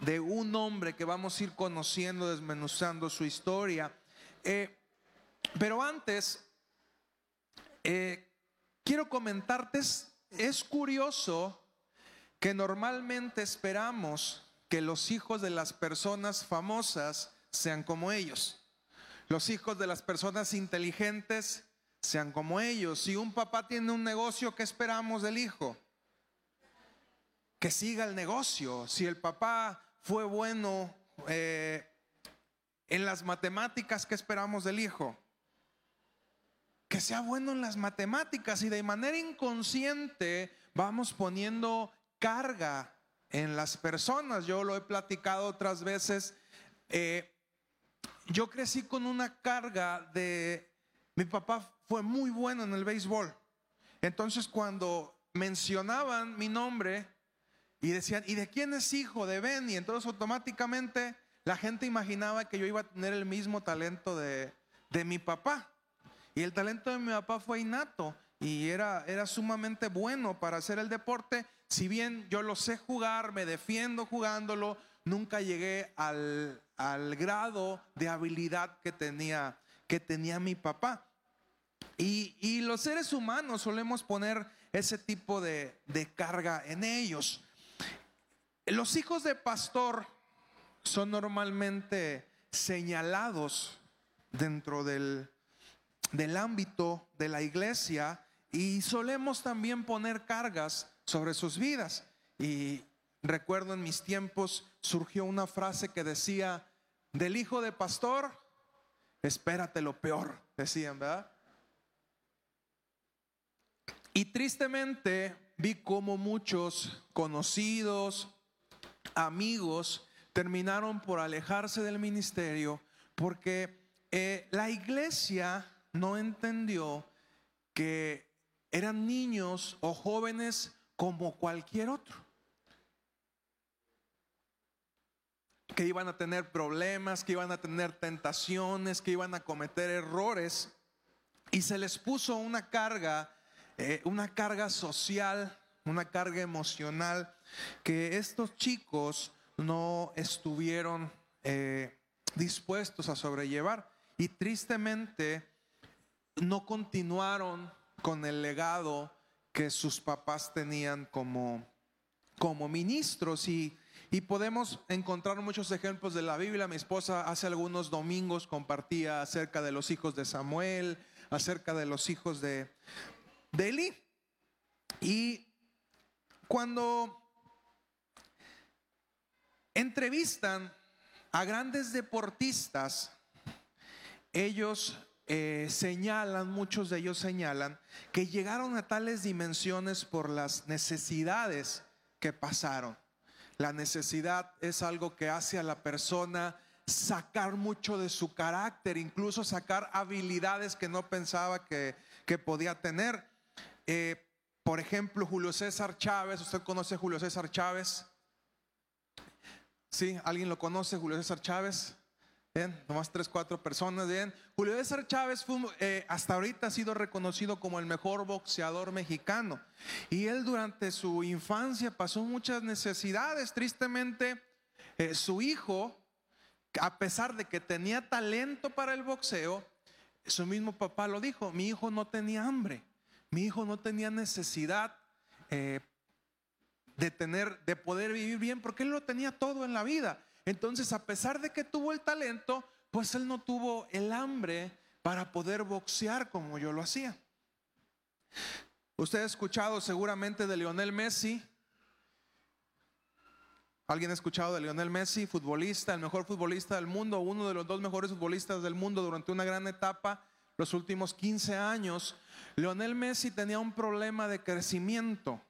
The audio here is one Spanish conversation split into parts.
de, un hombre que vamos a ir conociendo, desmenuzando su historia. Eh, pero antes, eh, quiero comentarte, es curioso que normalmente esperamos que los hijos de las personas famosas sean como ellos. Los hijos de las personas inteligentes sean como ellos. Si un papá tiene un negocio, ¿qué esperamos del hijo? Que siga el negocio. Si el papá fue bueno eh, en las matemáticas, ¿qué esperamos del hijo? Que sea bueno en las matemáticas y de manera inconsciente vamos poniendo carga en las personas. Yo lo he platicado otras veces. Eh, yo crecí con una carga de... Mi papá fue muy bueno en el béisbol. Entonces cuando mencionaban mi nombre y decían, ¿y de quién es hijo? De Ben. Y entonces automáticamente la gente imaginaba que yo iba a tener el mismo talento de, de mi papá. Y el talento de mi papá fue innato y era, era sumamente bueno para hacer el deporte. Si bien yo lo sé jugar, me defiendo jugándolo, nunca llegué al, grado de habilidad que tenía, que tenía mi papá. Y, los seres humanos solemos poner ese tipo de, carga en ellos. Los hijos de pastor son normalmente señalados dentro del, del ámbito de la iglesia y solemos también poner cargas sobre sus vidas. Y recuerdo en mis tiempos surgió una frase que decía, del hijo de pastor, espérate lo peor, decían, ¿verdad? Y tristemente vi como muchos conocidos, amigos, terminaron por alejarse del ministerio porque eh, la iglesia no entendió que eran niños o jóvenes como cualquier otro. Que iban a tener problemas, que iban a tener tentaciones, que iban a cometer errores. Y se les puso una carga, eh, una carga social, una carga emocional, que estos chicos no estuvieron eh, dispuestos a sobrellevar. Y tristemente no continuaron con el legado que sus papás tenían como, como ministros y, y podemos encontrar muchos ejemplos de la Biblia. Mi esposa hace algunos domingos compartía acerca de los hijos de Samuel, acerca de los hijos de, de Eli. Y cuando entrevistan a grandes deportistas, ellos eh, señalan, muchos de ellos señalan, que llegaron a tales dimensiones por las necesidades que pasaron. La necesidad es algo que hace a la persona sacar mucho de su carácter, incluso sacar habilidades que no pensaba que, podía tener. Eh, por ejemplo, Julio César Chávez, ¿usted conoce a Julio César Chávez? ¿Sí? ¿Alguien lo conoce, Julio César Chávez? Bien, nomás tres, cuatro personas. Bien, Julio César Chávez fue, eh, hasta ahorita ha sido reconocido como el mejor boxeador mexicano. Y él durante su infancia pasó muchas necesidades. Tristemente, eh, su hijo, a pesar de que tenía talento para el boxeo, su mismo papá lo dijo, mi hijo no tenía hambre, mi hijo no tenía necesidad eh, de tener, de poder vivir bien, porque él lo tenía todo en la vida. Entonces, a pesar de que tuvo el talento, pues él no tuvo el hambre para poder boxear como yo lo hacía. Usted ha escuchado seguramente de Lionel Messi. ¿Alguien ha escuchado de Lionel Messi, futbolista, el mejor futbolista del mundo, uno de los dos mejores futbolistas del mundo durante una gran etapa, los últimos 15 años? Lionel Messi tenía un problema de crecimiento.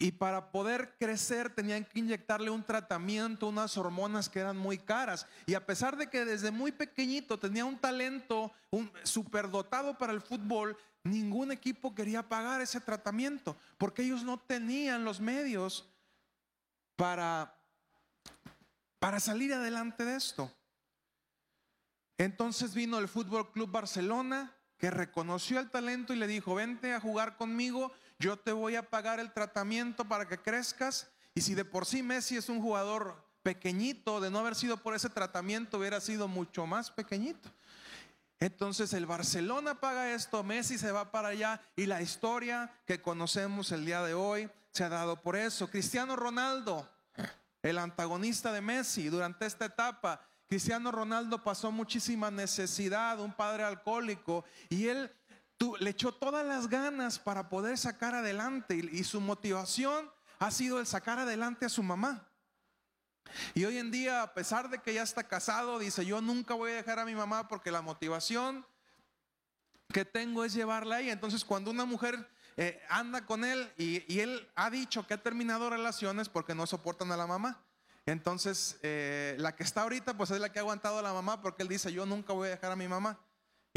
Y para poder crecer tenían que inyectarle un tratamiento, unas hormonas que eran muy caras. Y a pesar de que desde muy pequeñito tenía un talento un, superdotado para el fútbol, ningún equipo quería pagar ese tratamiento, porque ellos no tenían los medios para, para salir adelante de esto. Entonces vino el Fútbol Club Barcelona, que reconoció el talento y le dijo, vente a jugar conmigo yo te voy a pagar el tratamiento para que crezcas. Y si de por sí Messi es un jugador pequeñito, de no haber sido por ese tratamiento hubiera sido mucho más pequeñito. Entonces el Barcelona paga esto, Messi se va para allá y la historia que conocemos el día de hoy se ha dado por eso. Cristiano Ronaldo, el antagonista de Messi durante esta etapa, Cristiano Ronaldo pasó muchísima necesidad, un padre alcohólico, y él le echó todas las ganas para poder sacar adelante y su motivación ha sido el sacar adelante a su mamá. Y hoy en día, a pesar de que ya está casado, dice, yo nunca voy a dejar a mi mamá porque la motivación que tengo es llevarla ahí. Entonces, cuando una mujer eh, anda con él y, él ha dicho que ha terminado relaciones porque no soportan a la mamá. Entonces, eh, la que está ahorita, pues es la que ha aguantado a la mamá porque él dice, yo nunca voy a dejar a mi mamá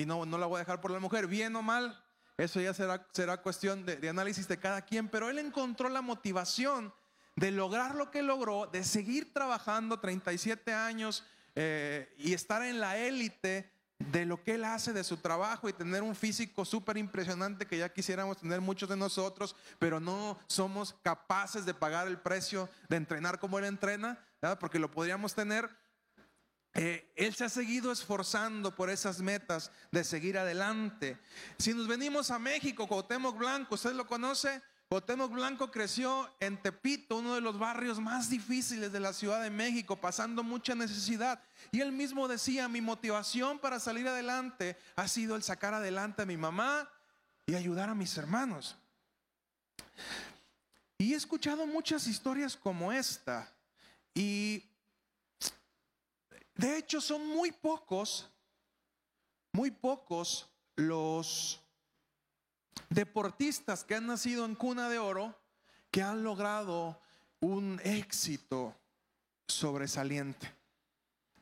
y no, no la voy a dejar por la mujer, bien o mal. Eso ya será, será cuestión de, análisis de cada quien, pero él encontró la motivación de lograr lo que logró, de seguir trabajando 37 años eh, y estar en la élite de lo que él hace de su trabajo y tener un físico súper impresionante que ya quisiéramos tener muchos de nosotros, pero no somos capaces de pagar el precio de entrenar como él entrena, porque lo podríamos tener. Eh, él se ha seguido esforzando por esas metas de seguir adelante. Si nos venimos a México, Cuauhtémoc Blanco, ¿usted lo conoce? Cuauhtémoc Blanco creció en Tepito, uno de los barrios más difíciles de la Ciudad de México, pasando mucha necesidad. Y él mismo decía, mi motivación para salir adelante ha sido el sacar adelante a mi mamá y ayudar a mis hermanos. Y he escuchado muchas historias como esta. Y de hecho son muy pocos, muy pocos los deportistas que han nacido en cuna de oro que han logrado un éxito sobresaliente.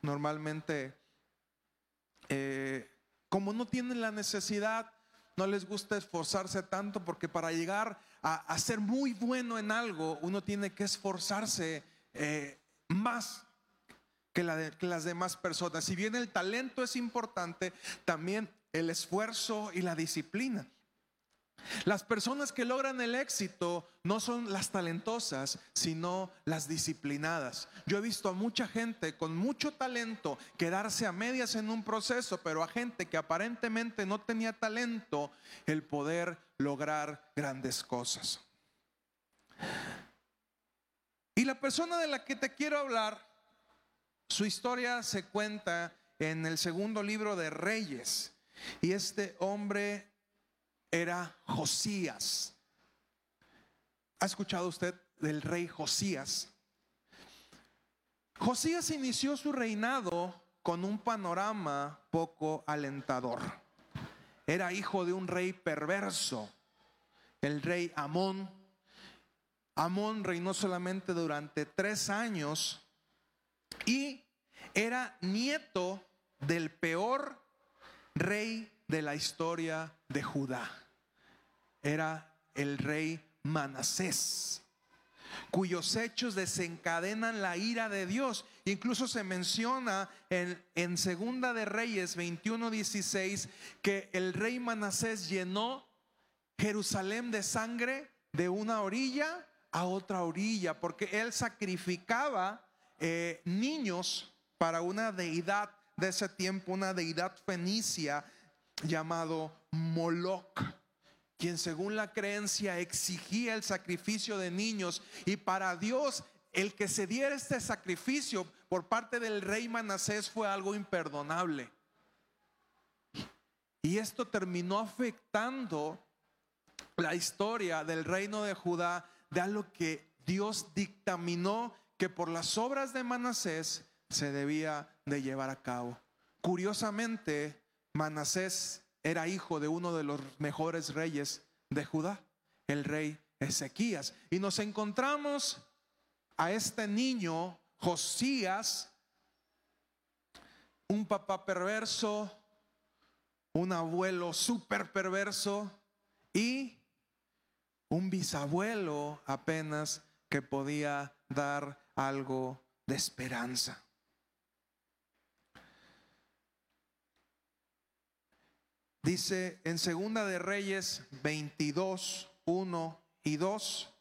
Normalmente, eh, como no tienen la necesidad, no les gusta esforzarse tanto porque para llegar a, ser muy bueno en algo, uno tiene que esforzarse eh, más que las demás personas. Si bien el talento es importante, también el esfuerzo y la disciplina. Las personas que logran el éxito no son las talentosas, sino las disciplinadas. Yo he visto a mucha gente con mucho talento quedarse a medias en un proceso, pero a gente que aparentemente no tenía talento, el poder lograr grandes cosas. Y la persona de la que te quiero hablar, su historia se cuenta en el segundo libro de Reyes. Y este hombre era Josías. ¿Ha escuchado usted del rey Josías? Josías inició su reinado con un panorama poco alentador. Era hijo de un rey perverso, el rey Amón. Amón reinó solamente durante tres años y era nieto del peor rey de la historia de Judá. Era el rey Manasés, cuyos hechos desencadenan la ira de Dios. Incluso se menciona en, en Segunda de Reyes 21:16 que el rey Manasés llenó Jerusalén de sangre de una orilla a otra orilla, porque él sacrificaba eh, niños para una deidad de ese tiempo, una deidad fenicia llamado Moloch, quien según la creencia exigía el sacrificio de niños y para Dios el que se diera este sacrificio por parte del rey Manasés fue algo imperdonable. Y esto terminó afectando la historia del reino de Judá, de algo que Dios dictaminó que por las obras de Manasés se debía de llevar a cabo. Curiosamente, Manasés era hijo de uno de los mejores reyes de Judá, el rey Ezequías. Y nos encontramos a este niño, Josías, un papá perverso, un abuelo súper perverso y un bisabuelo apenas que podía dar algo de esperanza. Dice en Segunda de Reyes 22, 1 y 2.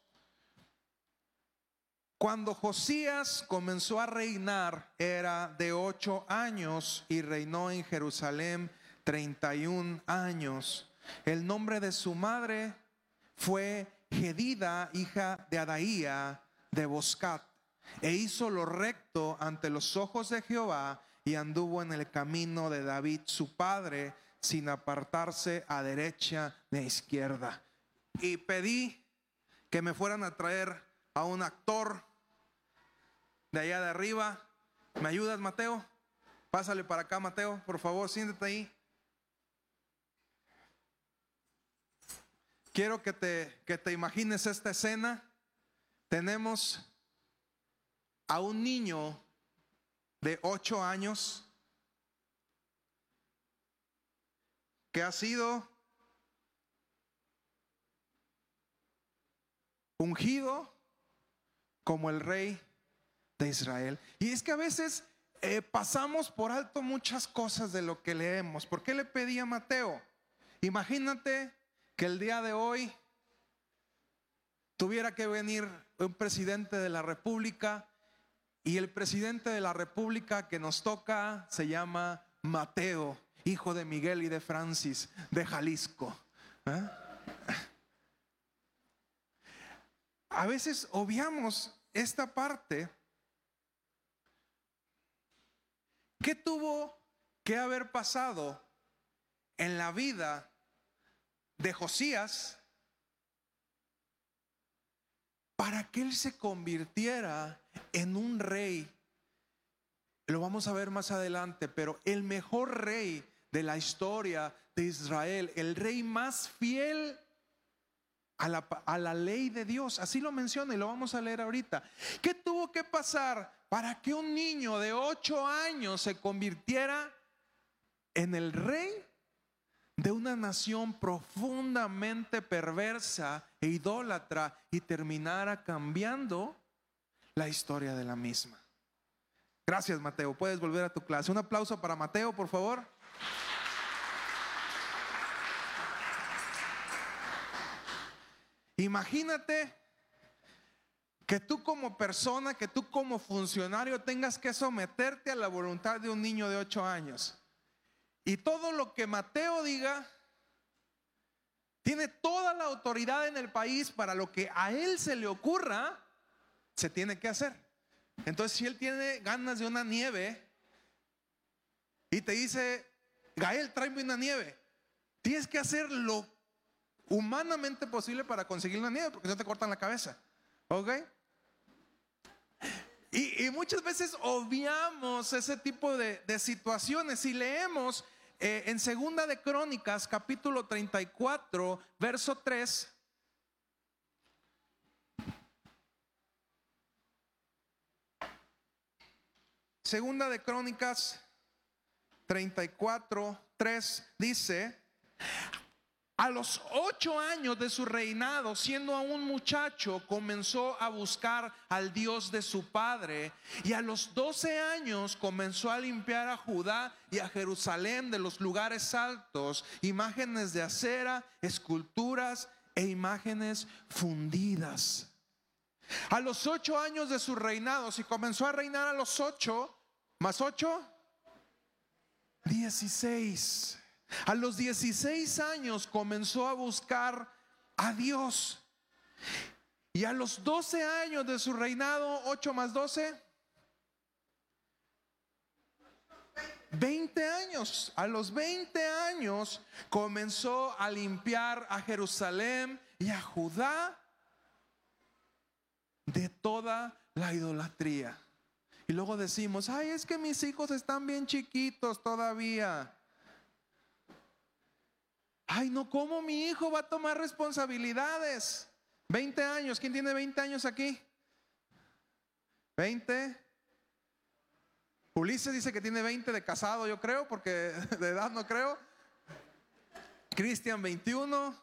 Cuando Josías comenzó a reinar era de ocho años y reinó en Jerusalén 31 años. El nombre de su madre fue Gedida, hija de Adaía de Boscat, e hizo lo recto ante los ojos de Jehová y anduvo en el camino de David su padre sin apartarse a derecha ni a izquierda. Y pedí que me fueran a traer a un actor de allá de arriba. ¿Me ayudas, Mateo? Pásale para acá, Mateo, por favor, siéntate ahí. Quiero que te, que te imagines esta escena. Tenemos a un niño de ocho años que ha sido ungido como el rey de Israel. Y es que a veces eh, pasamos por alto muchas cosas de lo que leemos. ¿Por qué le pedí a Mateo? Imagínate que el día de hoy tuviera que venir un presidente de la República y el presidente de la República que nos toca se llama Mateo, hijo de Miguel y de Francis, de Jalisco. ¿eh? A veces obviamos esta parte ¿Qué tuvo que haber pasado en la vida de Josías para que él se convirtiera en un rey? Lo vamos a ver más adelante, pero el mejor rey de la historia de Israel, el rey más fiel a la, ley de Dios. Así lo menciona y lo vamos a leer ahorita. ¿Qué tuvo que pasar para que un niño de ocho años se convirtiera en el rey de una nación profundamente perversa e idólatra y terminara cambiando la historia de la misma. Gracias, Mateo. Puedes volver a tu clase. Un aplauso para Mateo, por favor. Imagínate que tú como persona, que tú como funcionario tengas que someterte a la voluntad de un niño de ocho años. Y todo lo que Mateo diga, tiene toda la autoridad en el país para lo que a él se le ocurra, se tiene que hacer. Entonces, si él tiene ganas de una nieve y te dice, Gael, tráeme una nieve, tienes que hacer lo humanamente posible para conseguir la nieve, porque no te cortan la cabeza. ¿Ok? Y, muchas veces obviamos ese tipo de, situaciones y leemos eh, en Segunda de Crónicas, capítulo 34, verso 3. Segunda de Crónicas 34, 3 dice, a los ocho años de su reinado, siendo aún muchacho, comenzó a buscar al Dios de su padre. Y a los doce años comenzó a limpiar a Judá y a Jerusalén de los lugares altos, imágenes de acera, esculturas e imágenes fundidas. A los ocho años de su reinado, si comenzó a reinar a los ocho, más ocho, dieciséis. A los 16 años comenzó a buscar a Dios. Y a los 12 años de su reinado, 8 más 12, 20 años. A los 20 años comenzó a limpiar a Jerusalén y a Judá de toda la idolatría. Y luego decimos, ay, es que mis hijos están bien chiquitos todavía. Ay, no, ¿cómo mi hijo va a tomar responsabilidades? 20 años, ¿quién tiene 20 años aquí? 20. Ulises dice que tiene 20 de casado, yo creo, porque de edad no creo. Cristian 21.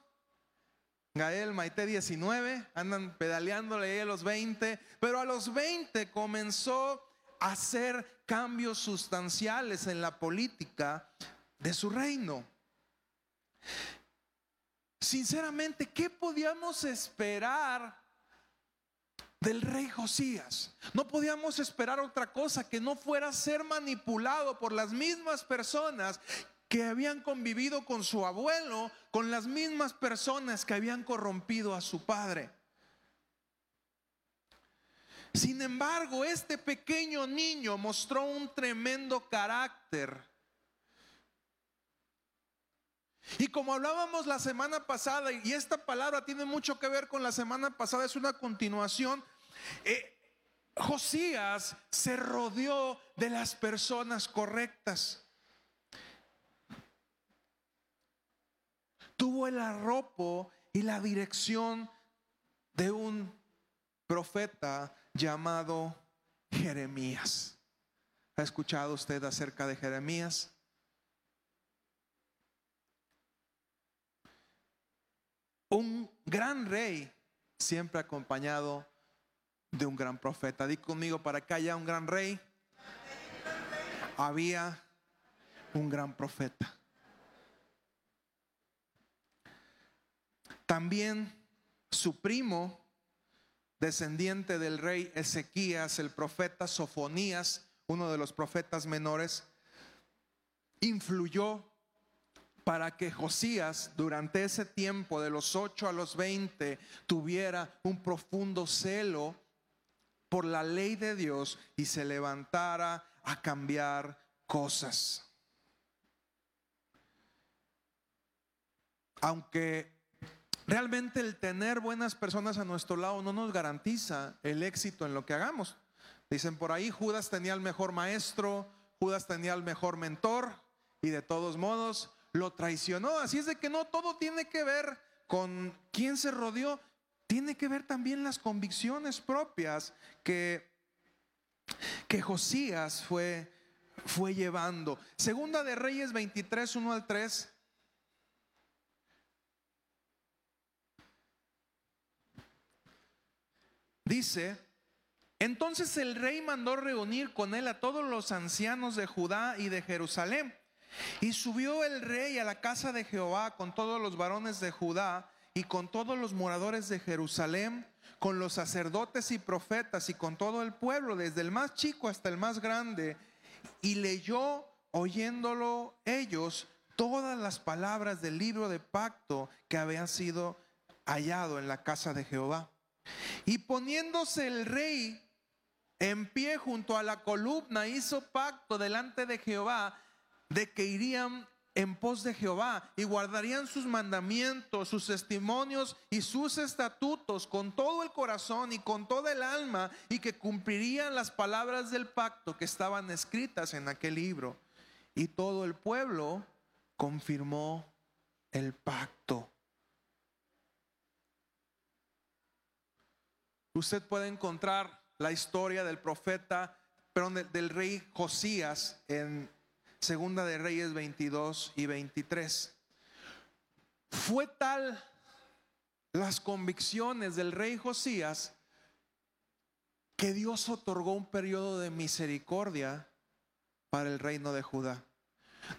Gael Maite 19. Andan pedaleándole a los 20. Pero a los 20 comenzó a hacer cambios sustanciales en la política de su reino. Sinceramente, ¿qué podíamos esperar del rey Josías. No podíamos esperar otra cosa que no fuera ser manipulado por las mismas personas que habían convivido con su abuelo, con las mismas personas que habían corrompido a su padre. Sin embargo, este pequeño niño mostró un tremendo carácter. Y como hablábamos la semana pasada, y esta palabra tiene mucho que ver con la semana pasada, es una continuación, eh, Josías se rodeó de las personas correctas. Tuvo el arropo y la dirección de un profeta llamado Jeremías. ¿Ha escuchado usted acerca de Jeremías? Un gran rey siempre acompañado de un gran profeta. Di conmigo, para que haya un gran rey, había un gran profeta. También su primo, descendiente del rey Ezequías, el profeta Sofonías, uno de los profetas menores, influyó para que Josías durante ese tiempo de los 8 a los 20 tuviera un profundo celo por la ley de Dios y se levantara a cambiar cosas. Aunque realmente el tener buenas personas a nuestro lado no nos garantiza el éxito en lo que hagamos. Dicen por ahí, Judas tenía el mejor maestro, Judas tenía el mejor mentor y de todos modos lo traicionó. Así es de que no todo tiene que ver con quién se rodeó, tiene que ver también las convicciones propias que, que Josías fue, fue llevando. Segunda de Reyes 23, 1 al 3. Dice, entonces el rey mandó reunir con él a todos los ancianos de Judá y de Jerusalén. Y subió el rey a la casa de Jehová con todos los varones de Judá y con todos los moradores de Jerusalén, con los sacerdotes y profetas y con todo el pueblo, desde el más chico hasta el más grande, y leyó, oyéndolo ellos, todas las palabras del libro de pacto que había sido hallado en la casa de Jehová. Y poniéndose el rey en pie junto a la columna, hizo pacto delante de Jehová de que irían en pos de Jehová y guardarían sus mandamientos, sus testimonios y sus estatutos con todo el corazón y con toda el alma y que cumplirían las palabras del pacto que estaban escritas en aquel libro. Y todo el pueblo confirmó el pacto. Usted puede encontrar la historia del profeta, perdón, del rey Josías en Segunda de Reyes 22 y 23. Fue tal las convicciones del rey Josías que Dios otorgó un periodo de misericordia para el reino de Judá.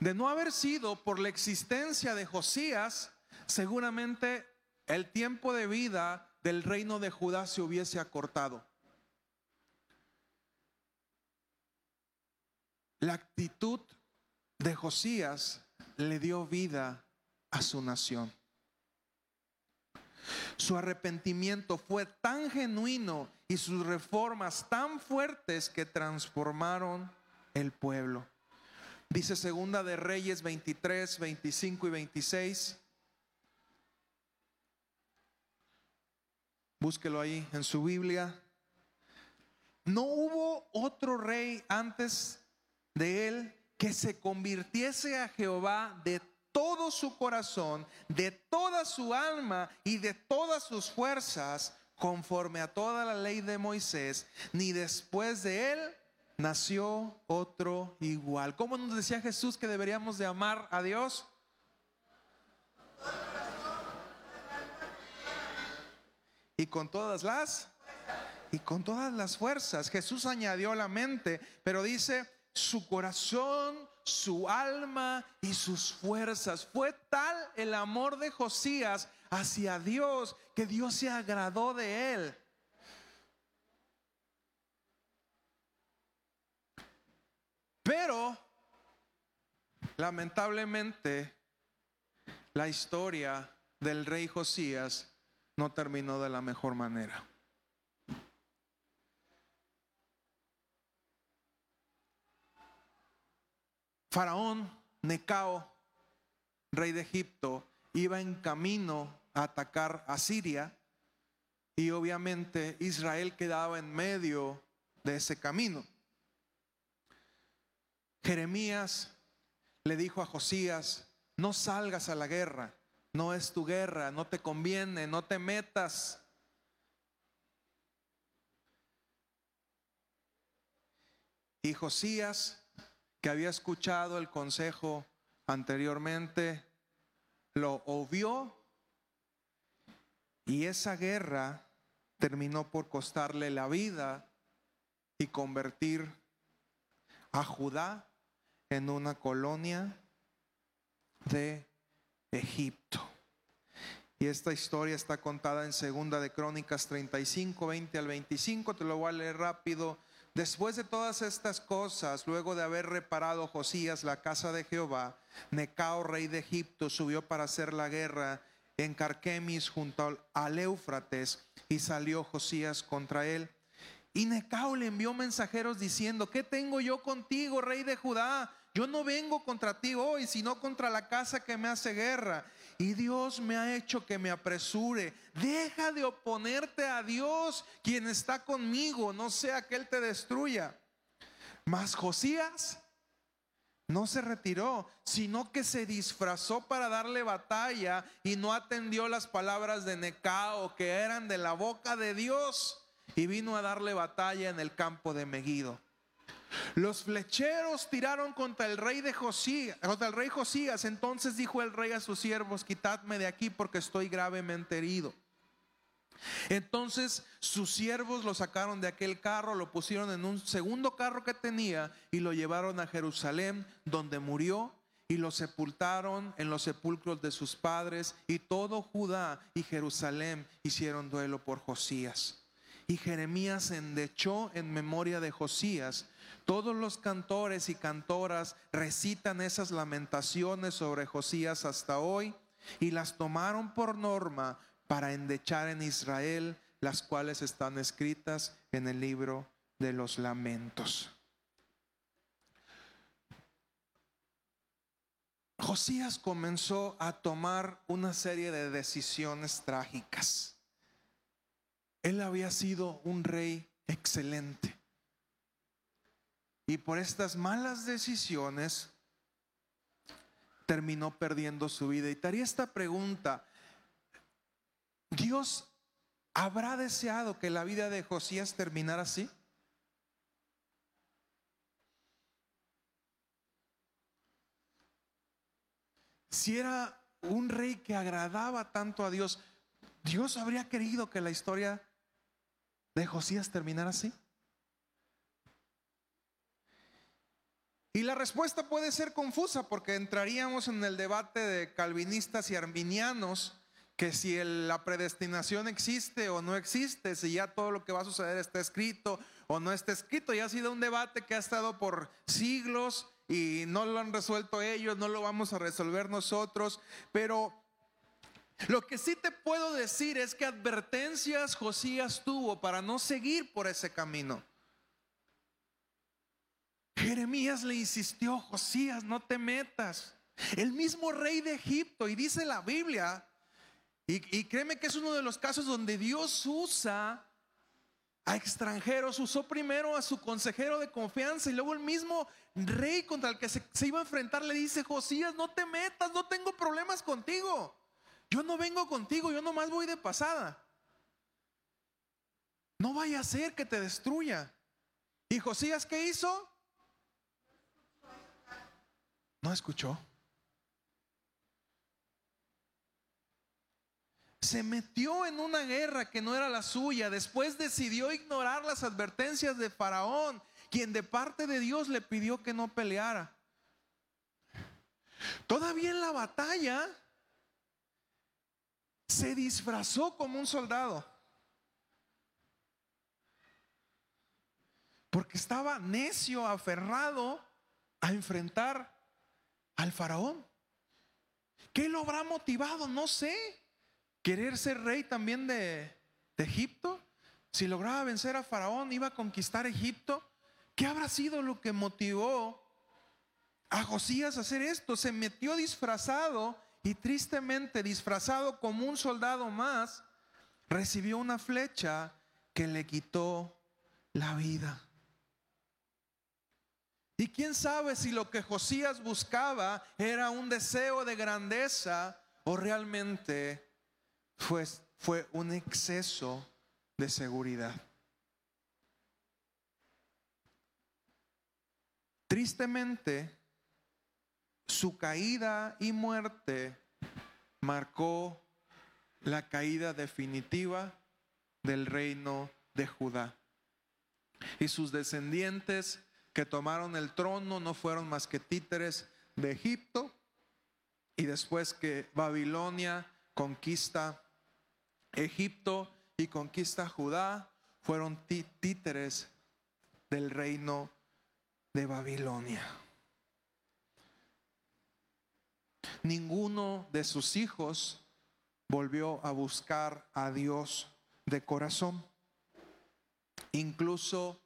De no haber sido por la existencia de Josías, seguramente el tiempo de vida del reino de Judá se hubiese acortado. La actitud de Josías le dio vida a su nación. Su arrepentimiento fue tan genuino y sus reformas tan fuertes que transformaron el pueblo. Dice segunda de Reyes 23, 25 y 26. Búsquelo ahí en su Biblia. No hubo otro rey antes de él que se convirtiese a Jehová de todo su corazón, de toda su alma y de todas sus fuerzas, conforme a toda la ley de Moisés, ni después de él nació otro igual. ¿Cómo nos decía Jesús que deberíamos de amar a Dios? Y con todas las y con todas las fuerzas. Jesús añadió la mente, pero dice, su corazón, su alma y sus fuerzas. Fue tal el amor de Josías hacia Dios que Dios se agradó de él. Pero, lamentablemente, la historia del rey Josías no terminó de la mejor manera. Faraón Necao, rey de Egipto, iba en camino a atacar a Siria y obviamente Israel quedaba en medio de ese camino. Jeremías le dijo a Josías, no salgas a la guerra, no es tu guerra, no te conviene, no te metas. Y Josías, que había escuchado el consejo anteriormente, lo obvió y esa guerra terminó por costarle la vida y convertir a Judá en una colonia de Egipto. Y esta historia está contada en Segunda de Crónicas 35, 20 al 25. Te lo voy a leer rápido. Después de todas estas cosas, luego de haber reparado Josías la casa de Jehová, Necao, rey de Egipto, subió para hacer la guerra en Carquemis junto al Éufrates y salió Josías contra él. Y Necao le envió mensajeros diciendo, ¿qué tengo yo contigo, rey de Judá? Yo no vengo contra ti hoy, sino contra la casa que me hace guerra. Y Dios me ha hecho que me apresure. Deja de oponerte a Dios, quien está conmigo, no sea que Él te destruya. Mas Josías no se retiró, sino que se disfrazó para darle batalla y no atendió las palabras de Necao que eran de la boca de Dios y vino a darle batalla en el campo de Megido. Los flecheros tiraron contra el rey de Josías, contra el rey Josías. Entonces dijo el rey a sus siervos: Quitadme de aquí porque estoy gravemente herido. Entonces sus siervos lo sacaron de aquel carro, lo pusieron en un segundo carro que tenía y lo llevaron a Jerusalén, donde murió y lo sepultaron en los sepulcros de sus padres y todo Judá y Jerusalén hicieron duelo por Josías. Y Jeremías endechó en memoria de Josías. Todos los cantores y cantoras recitan esas lamentaciones sobre Josías hasta hoy y las tomaron por norma para endechar en Israel, las cuales están escritas en el libro de los lamentos. Josías comenzó a tomar una serie de decisiones trágicas. Él había sido un rey excelente. Y por estas malas decisiones terminó perdiendo su vida. Y te haría esta pregunta, Dios habrá deseado que la vida de Josías terminara así. Si era un rey que agradaba tanto a Dios, Dios habría querido que la historia de Josías terminara así. Y la respuesta puede ser confusa porque entraríamos en el debate de calvinistas y arminianos que si la predestinación existe o no existe, si ya todo lo que va a suceder está escrito o no está escrito. Ya ha sido un debate que ha estado por siglos y no lo han resuelto ellos, no lo vamos a resolver nosotros, pero lo que sí te puedo decir es que advertencias Josías tuvo para no seguir por ese camino. Jeremías le insistió, Josías, no te metas. El mismo rey de Egipto, y dice la Biblia, y, créeme que es uno de los casos donde Dios usa a extranjeros, usó primero a su consejero de confianza y luego el mismo rey contra el que se, se, iba a enfrentar le dice, Josías, no te metas, no tengo problemas contigo. Yo no vengo contigo, yo nomás voy de pasada. No vaya a ser que te destruya. ¿Y Josías qué hizo? No escuchó. se metió en una guerra que no era la suya. Después decidió ignorar las advertencias de Faraón, quien de parte de Dios le pidió que no peleara. Todavía en la batalla se disfrazó como un soldado. Porque estaba necio, aferrado a enfrentar al faraón. ¿Qué lo habrá motivado? No sé. ¿Querer ser rey también de, Egipto? Si lograba vencer a Faraón, iba a conquistar Egipto. ¿Qué habrá sido lo que motivó a Josías a hacer esto? Se metió disfrazado y tristemente disfrazado como un soldado más, recibió una flecha que le quitó la vida. Y quién sabe si lo que Josías buscaba era un deseo de grandeza o realmente fue, fue un exceso de seguridad. Tristemente, su caída y muerte marcó la caída definitiva del reino de Judá. Y sus descendientes que tomaron el trono no fueron más que títeres de Egipto. Y después que Babilonia conquista Egipto, y conquista Judá fueron títeres del reino de Babilonia. Ninguno de sus hijos volvió a buscar a Dios de corazón. Incluso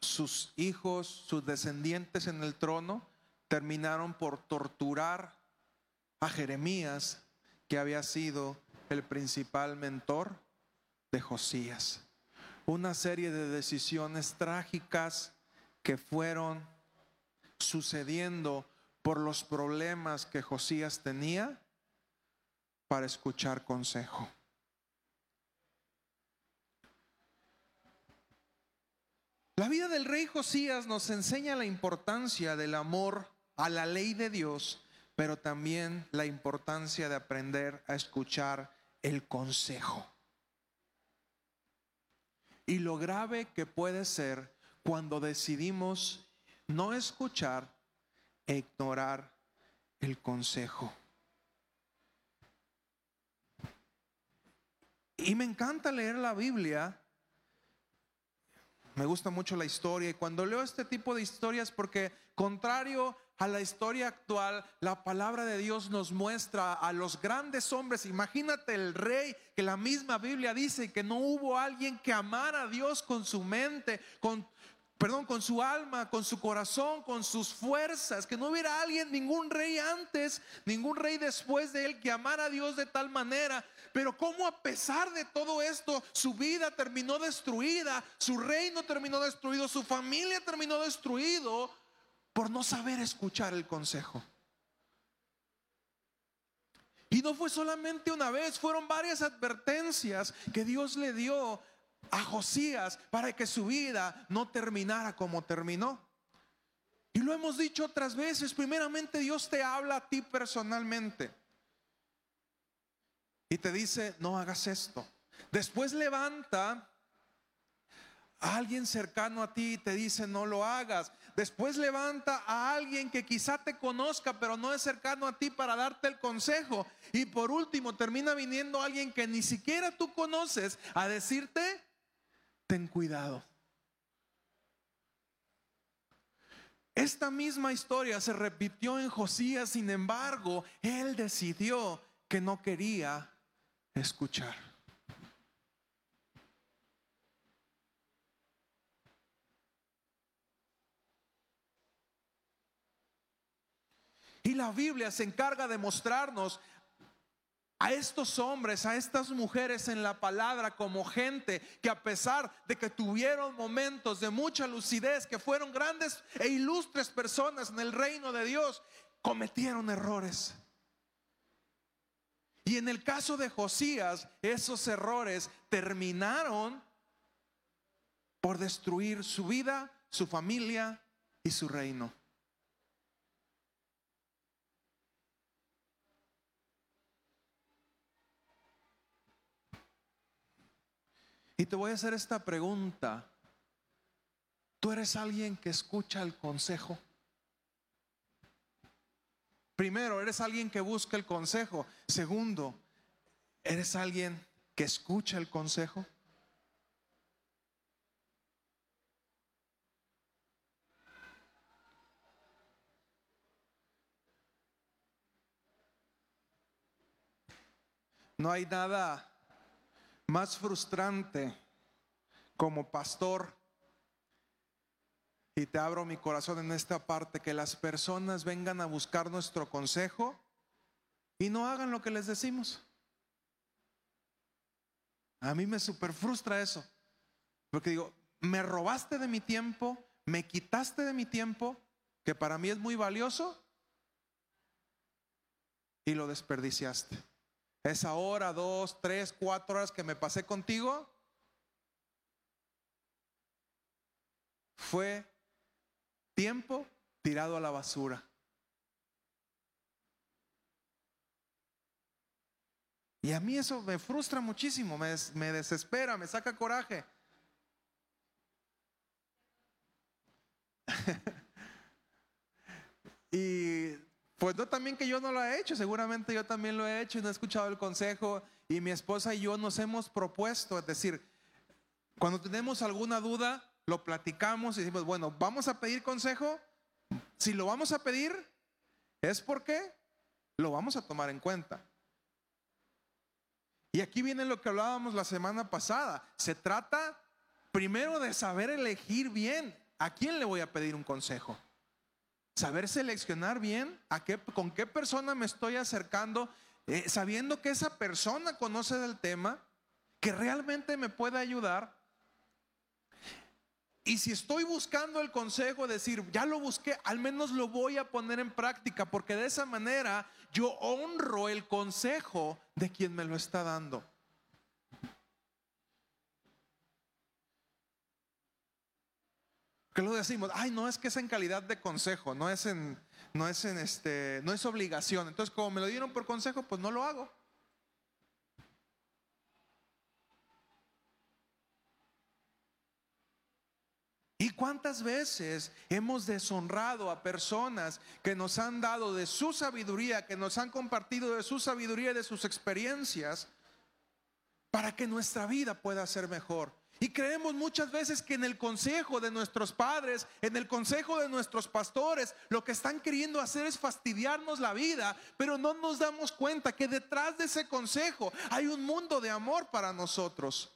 sus hijos, sus descendientes en el trono, terminaron por torturar a Jeremías, que había sido el principal mentor de Josías. Una serie de decisiones trágicas que fueron sucediendo por los problemas que Josías tenía para escuchar consejo. La vida del rey Josías nos enseña la importancia del amor a la ley de Dios, pero también la importancia de aprender a escuchar el consejo y lo grave que puede ser cuando decidimos no escuchar e ignorar el consejo. Y me encanta leer la Biblia. Me gusta mucho la historia y cuando leo este tipo de historias porque contrario a la historia actual, la palabra de Dios nos muestra a los grandes hombres. Imagínate el rey que la misma Biblia dice que no hubo alguien que amara a Dios con su mente, con perdón, con su alma, con su corazón, con sus fuerzas, que no hubiera alguien, ningún rey antes, ningún rey después de él que amara a Dios de tal manera. Pero como a pesar de todo esto, su vida terminó destruida, su reino terminó destruido, su familia terminó destruido por no saber escuchar el consejo. Y no fue solamente una vez, fueron varias advertencias que Dios le dio a Josías para que su vida no terminara como terminó. Y lo hemos dicho otras veces, primeramente Dios te habla a ti personalmente. Y te dice, no hagas esto. Después levanta a alguien cercano a ti y te dice, no lo hagas. Después levanta a alguien que quizá te conozca, pero no es cercano a ti para darte el consejo. Y por último, termina viniendo alguien que ni siquiera tú conoces a decirte, ten cuidado. Esta misma historia se repitió en Josías, sin embargo, él decidió que no quería escuchar. Y la Biblia se encarga de mostrarnos a estos hombres, a estas mujeres en la palabra como gente que a pesar de que tuvieron momentos de mucha lucidez, que fueron grandes e ilustres personas en el reino de Dios, cometieron errores. Y en el caso de Josías, esos errores terminaron por destruir su vida, su familia y su reino. Y te voy a hacer esta pregunta. ¿Tú eres alguien que escucha el consejo? Primero, eres alguien que busca el consejo. Segundo, eres alguien que escucha el consejo. No hay nada más frustrante como pastor, y te abro mi corazón en esta parte, que las personas vengan a buscar nuestro consejo y no hagan lo que les decimos. A mí me super frustra eso, porque digo, me robaste de mi tiempo, me quitaste de mi tiempo, que para mí es muy valioso, y lo desperdiciaste. Esa hora, dos, tres, cuatro horas que me pasé contigo, fue tiempo tirado a la basura. Y a mí eso me frustra muchísimo, me, desespera, me saca coraje. y pues no también que yo no lo he hecho, seguramente yo también lo he hecho y no he escuchado el consejo y mi esposa y yo nos hemos propuesto, es decir, cuando tenemos alguna duda, lo platicamos y decimos, bueno, vamos a pedir consejo. Si lo vamos a pedir, es porque lo vamos a tomar en cuenta. Y aquí viene lo que hablábamos la semana pasada. Se trata primero de saber elegir bien a quién le voy a pedir un consejo. Saber seleccionar bien a qué, con qué persona me estoy acercando, eh, sabiendo que esa persona conoce del tema, que realmente me puede ayudar y si estoy buscando el consejo, decir, ya lo busqué, al menos lo voy a poner en práctica, porque de esa manera yo honro el consejo de quien me lo está dando. Que lo decimos, ay, no es que es en calidad de consejo, no es en, no es en este, no es obligación. Entonces, como me lo dieron por consejo, pues no lo hago. ¿Y cuántas veces hemos deshonrado a personas que nos han dado de su sabiduría, que nos han compartido de su sabiduría y de sus experiencias para que nuestra vida pueda ser mejor? Y creemos muchas veces que en el consejo de nuestros padres, en el consejo de nuestros pastores, lo que están queriendo hacer es fastidiarnos la vida, pero no nos damos cuenta que detrás de ese consejo hay un mundo de amor para nosotros.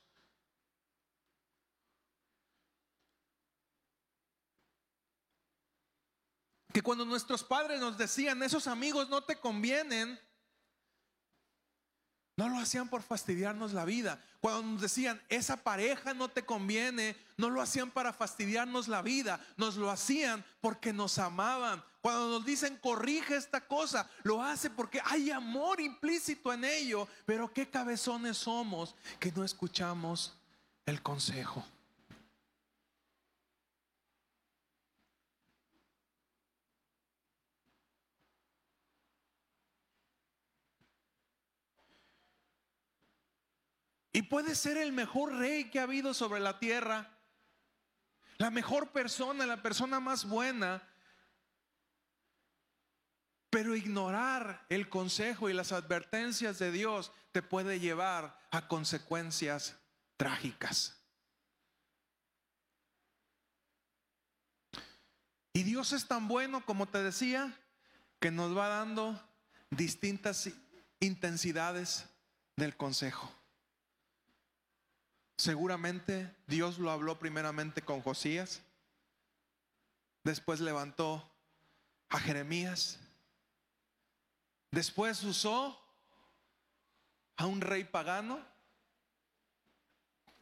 que cuando nuestros padres nos decían, esos amigos no te convienen, no lo hacían por fastidiarnos la vida. Cuando nos decían, esa pareja no te conviene, no lo hacían para fastidiarnos la vida, nos lo hacían porque nos amaban. Cuando nos dicen, corrige esta cosa, lo hace porque hay amor implícito en ello. Pero qué cabezones somos que no escuchamos el consejo. Y puede ser el mejor rey que ha habido sobre la tierra, la mejor persona, la persona más buena. Pero ignorar el consejo y las advertencias de Dios te puede llevar a consecuencias trágicas. Y Dios es tan bueno, como te decía, que nos va dando distintas intensidades del consejo. Seguramente Dios lo habló primeramente con Josías, después levantó a Jeremías, después usó a un rey pagano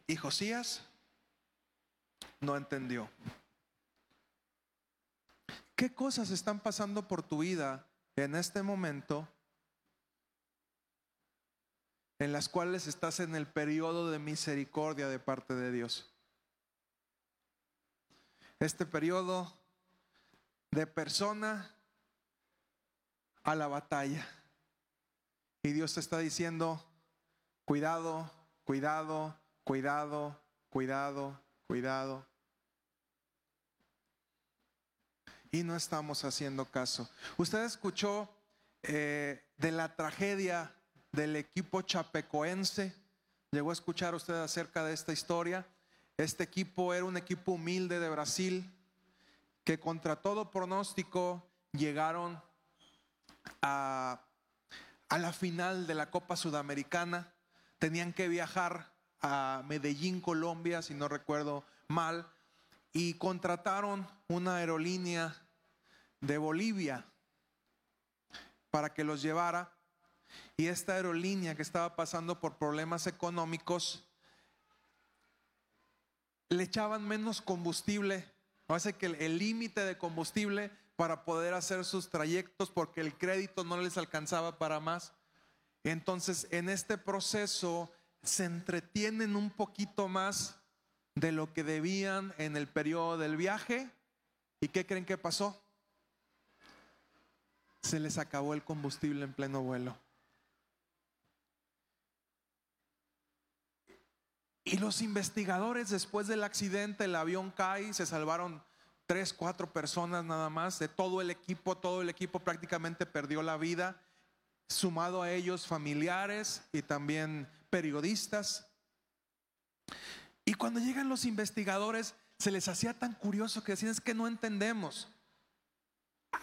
y Josías no entendió. ¿Qué cosas están pasando por tu vida en este momento en las cuales estás en el periodo de misericordia de parte de Dios. Este periodo de persona a la batalla. Y Dios te está diciendo, cuidado, cuidado, cuidado, cuidado, cuidado. Y no estamos haciendo caso. Usted escuchó eh, de la tragedia del equipo chapecoense. Llegó a escuchar usted acerca de esta historia. Este equipo era un equipo humilde de Brasil que contra todo pronóstico llegaron a, a la final de la Copa Sudamericana. Tenían que viajar a Medellín, Colombia, si no recuerdo mal, y contrataron una aerolínea de Bolivia para que los llevara. Y esta aerolínea que estaba pasando por problemas económicos, le echaban menos combustible. Hace que el límite de combustible para poder hacer sus trayectos porque el crédito no les alcanzaba para más. Entonces, en este proceso se entretienen un poquito más de lo que debían en el periodo del viaje. ¿Y qué creen que pasó? Se les acabó el combustible en pleno vuelo. Y los investigadores después del accidente, el avión cae, se salvaron tres, cuatro personas nada más de todo el equipo, todo el equipo prácticamente perdió la vida, sumado a ellos familiares y también periodistas. Y cuando llegan los investigadores, se les hacía tan curioso que decían, es que no entendemos.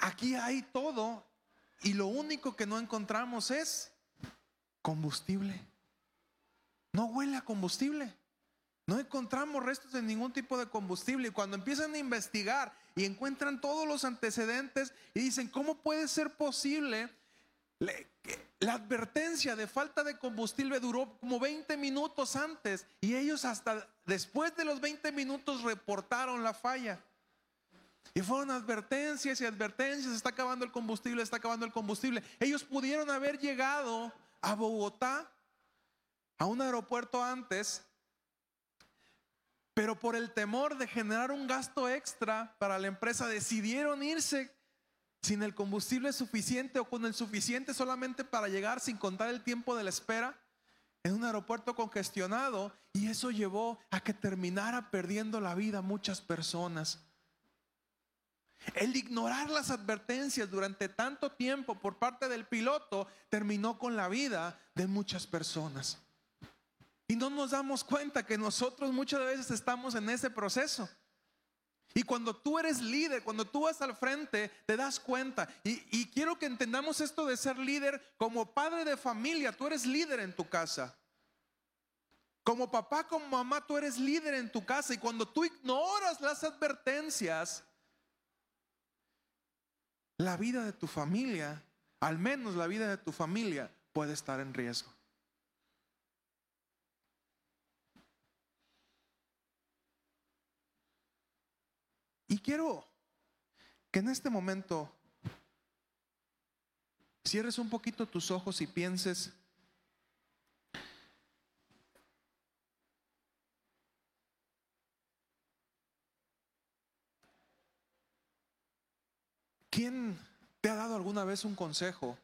Aquí hay todo y lo único que no encontramos es combustible. No huele a combustible. No encontramos restos de ningún tipo de combustible. Y cuando empiezan a investigar y encuentran todos los antecedentes y dicen, ¿cómo puede ser posible? La advertencia de falta de combustible duró como 20 minutos antes y ellos hasta después de los 20 minutos reportaron la falla. Y fueron advertencias y advertencias, está acabando el combustible, está acabando el combustible. Ellos pudieron haber llegado a Bogotá, a un aeropuerto antes, pero por el temor de generar un gasto extra para la empresa decidieron irse sin el combustible suficiente o con el suficiente solamente para llegar sin contar el tiempo de la espera en un aeropuerto congestionado y eso llevó a que terminara perdiendo la vida muchas personas. El ignorar las advertencias durante tanto tiempo por parte del piloto terminó con la vida de muchas personas. Y no nos damos cuenta que nosotros muchas veces estamos en ese proceso. Y cuando tú eres líder, cuando tú vas al frente, te das cuenta. Y, quiero que entendamos esto de ser líder como padre de familia. Tú eres líder en tu casa. Como papá, como mamá, tú eres líder en tu casa. Y cuando tú ignoras las advertencias, la vida de tu familia, al menos la vida de tu familia, puede estar en riesgo. Y quiero que en este momento cierres un poquito tus ojos y pienses, ¿quién te ha dado alguna vez un consejo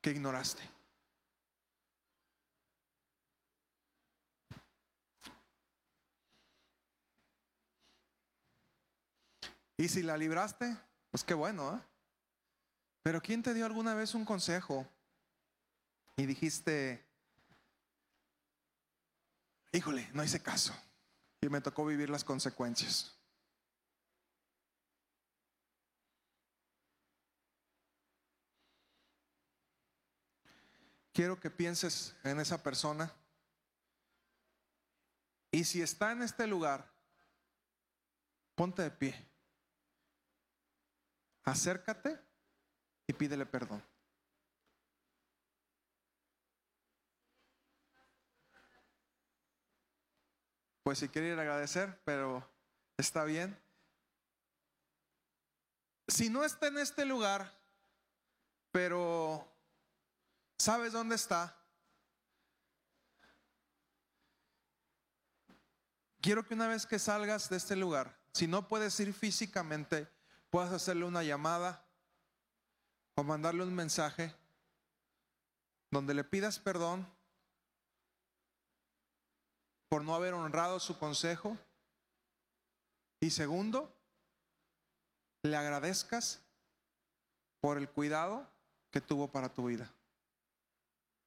que ignoraste? Y si la libraste, pues qué bueno, ¿eh? Pero ¿quién te dio alguna vez un consejo y dijiste, híjole, no hice caso y me tocó vivir las consecuencias? Quiero que pienses en esa persona. Y si está en este lugar, ponte de pie acércate y pídele perdón. Pues si quiere ir agradecer, pero está bien. Si no está en este lugar, pero sabes dónde está, quiero que una vez que salgas de este lugar, si no puedes ir físicamente, puedas hacerle una llamada o mandarle un mensaje donde le pidas perdón por no haber honrado su consejo. Y segundo, le agradezcas por el cuidado que tuvo para tu vida.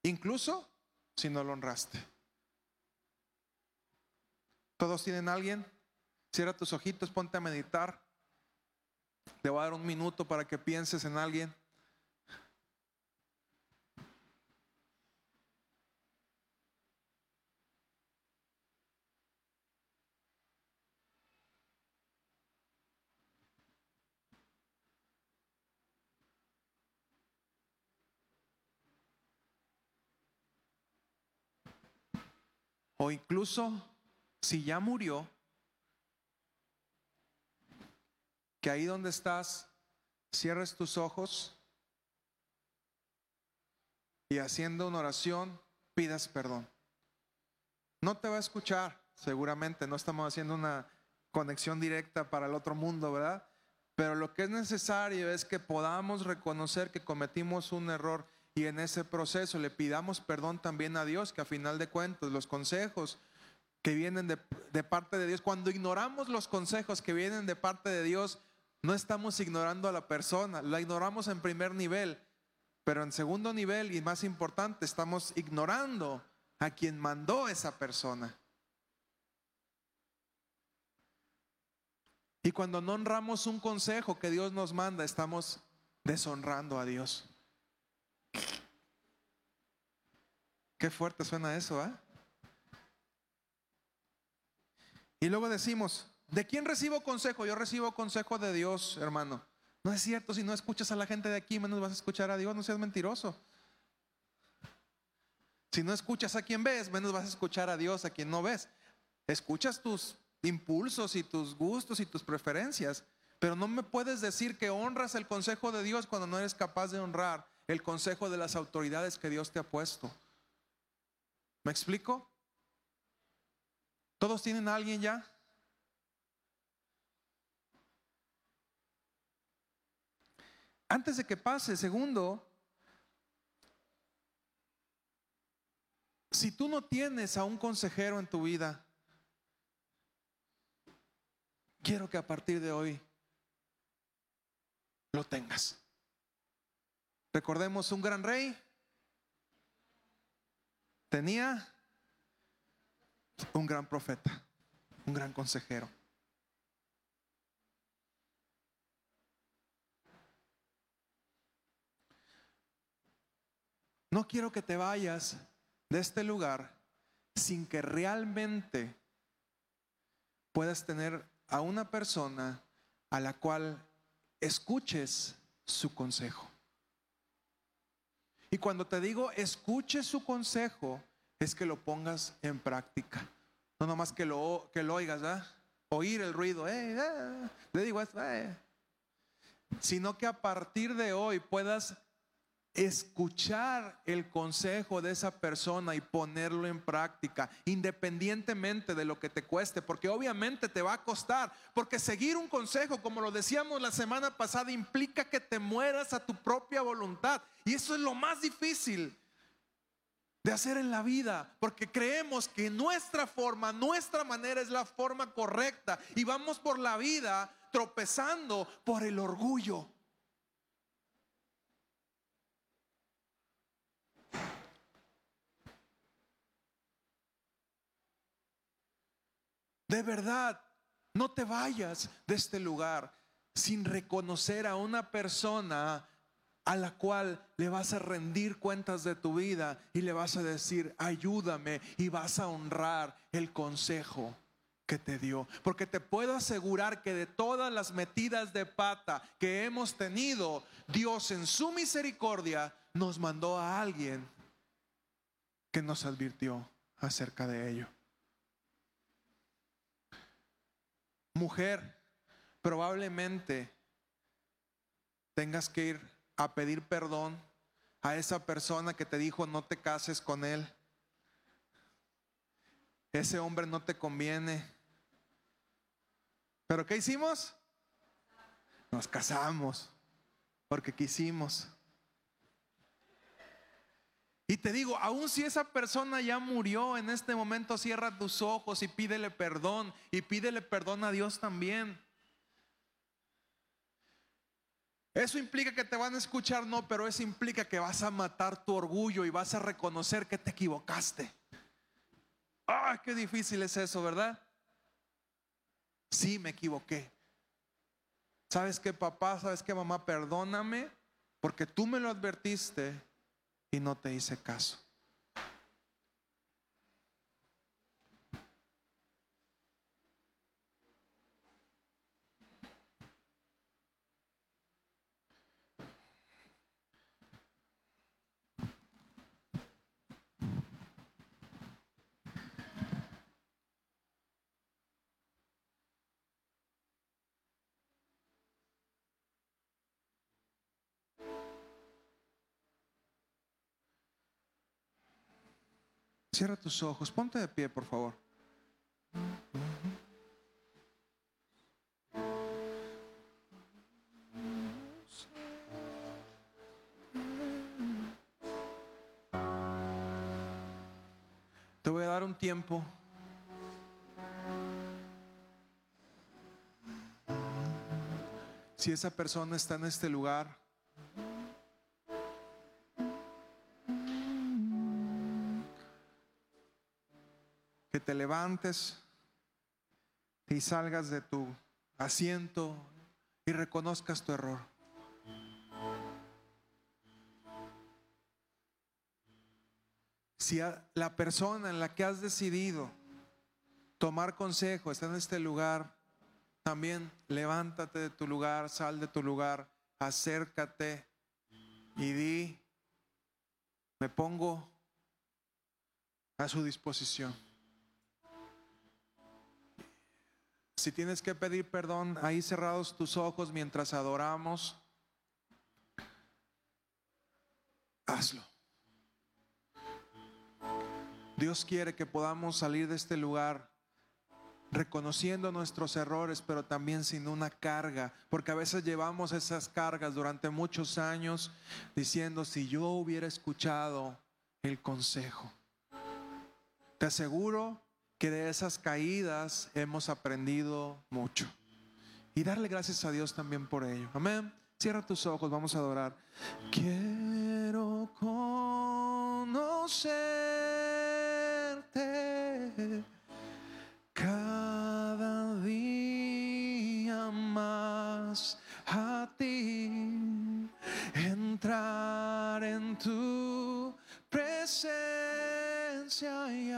Incluso si no lo honraste. ¿Todos tienen alguien? Cierra tus ojitos, ponte a meditar. Te voy a dar un minuto para que pienses en alguien. O incluso si ya murió, que ahí donde estás, cierres tus ojos y haciendo una oración, pidas perdón. No te va a escuchar, seguramente, no estamos haciendo una conexión directa para el otro mundo, ¿verdad? Pero lo que es necesario es que podamos reconocer que cometimos un error y en ese proceso le pidamos perdón también a Dios, que a final de cuentas los consejos que vienen de, de, parte de Dios, cuando ignoramos los consejos que vienen de parte de Dios, no estamos ignorando a la persona, la ignoramos en primer nivel, pero en segundo nivel y más importante, estamos ignorando a quien mandó esa persona. Y cuando no honramos un consejo que Dios nos manda, estamos deshonrando a Dios. Qué fuerte suena eso, ¿eh? Y luego decimos, ¿de quién recibo consejo? Yo recibo consejo de Dios, hermano. No es cierto, si no escuchas a la gente de aquí, menos vas a escuchar a Dios, no seas mentiroso. Si no escuchas a quien ves, menos vas a escuchar a Dios, a quien no ves. Escuchas tus impulsos y tus gustos y tus preferencias, pero no me puedes decir que honras el consejo de Dios cuando no eres capaz de honrar el consejo de las autoridades que Dios te ha puesto. ¿Me explico? ¿Todos tienen a alguien ya? Antes de que pase, segundo, si tú no tienes a un consejero en tu vida, quiero que a partir de hoy lo tengas. Recordemos un gran rey tenía un gran profeta, un gran consejero. No quiero que te vayas de este lugar sin que realmente puedas tener a una persona a la cual escuches su consejo. Y cuando te digo escuche su consejo, es que lo pongas en práctica. No nomás que lo, que lo oigas. Oír el ruido, eh, eh, le digo esto, eh. sino que a partir de hoy puedas escuchar el consejo de esa persona y ponerlo en práctica, independientemente de lo que te cueste, porque obviamente te va a costar, porque seguir un consejo, como lo decíamos la semana pasada, implica que te mueras a tu propia voluntad. Y eso es lo más difícil de hacer en la vida, porque creemos que nuestra forma, nuestra manera es la forma correcta y vamos por la vida tropezando por el orgullo. De verdad, no te vayas de este lugar sin reconocer a una persona a la cual le vas a rendir cuentas de tu vida y le vas a decir, ayúdame y vas a honrar el consejo que te dio. Porque te puedo asegurar que de todas las metidas de pata que hemos tenido, Dios en su misericordia nos mandó a alguien que nos advirtió acerca de ello. Mujer, probablemente tengas que ir a pedir perdón a esa persona que te dijo no te cases con él. Ese hombre no te conviene. ¿Pero qué hicimos? Nos casamos porque quisimos. Y te digo, aun si esa persona ya murió, en este momento cierra tus ojos y pídele perdón y pídele perdón a Dios también. Eso implica que te van a escuchar, no, pero eso implica que vas a matar tu orgullo y vas a reconocer que te equivocaste. ¡Ay, qué difícil es eso, ¿verdad? Sí, me equivoqué. ¿Sabes qué, papá? ¿Sabes qué, mamá? Perdóname porque tú me lo advertiste y no te hice caso. Cierra tus ojos, ponte de pie, por favor. Te voy a dar un tiempo. Si esa persona está en este lugar, levantes y salgas de tu asiento y reconozcas tu error. Si la persona en la que has decidido tomar consejo está en este lugar, también levántate de tu lugar, sal de tu lugar, acércate y di, me pongo a su disposición. Si tienes que pedir perdón, ahí cerrados tus ojos mientras adoramos, hazlo. Dios quiere que podamos salir de este lugar reconociendo nuestros errores, pero también sin una carga, porque a veces llevamos esas cargas durante muchos años diciendo, si yo hubiera escuchado el consejo. Te aseguro que de esas caídas hemos aprendido mucho. Y darle gracias a Dios también por ello. Amén. Cierra tus ojos, vamos a adorar. Quiero conocerte cada día más a ti, entrar en tu presencia y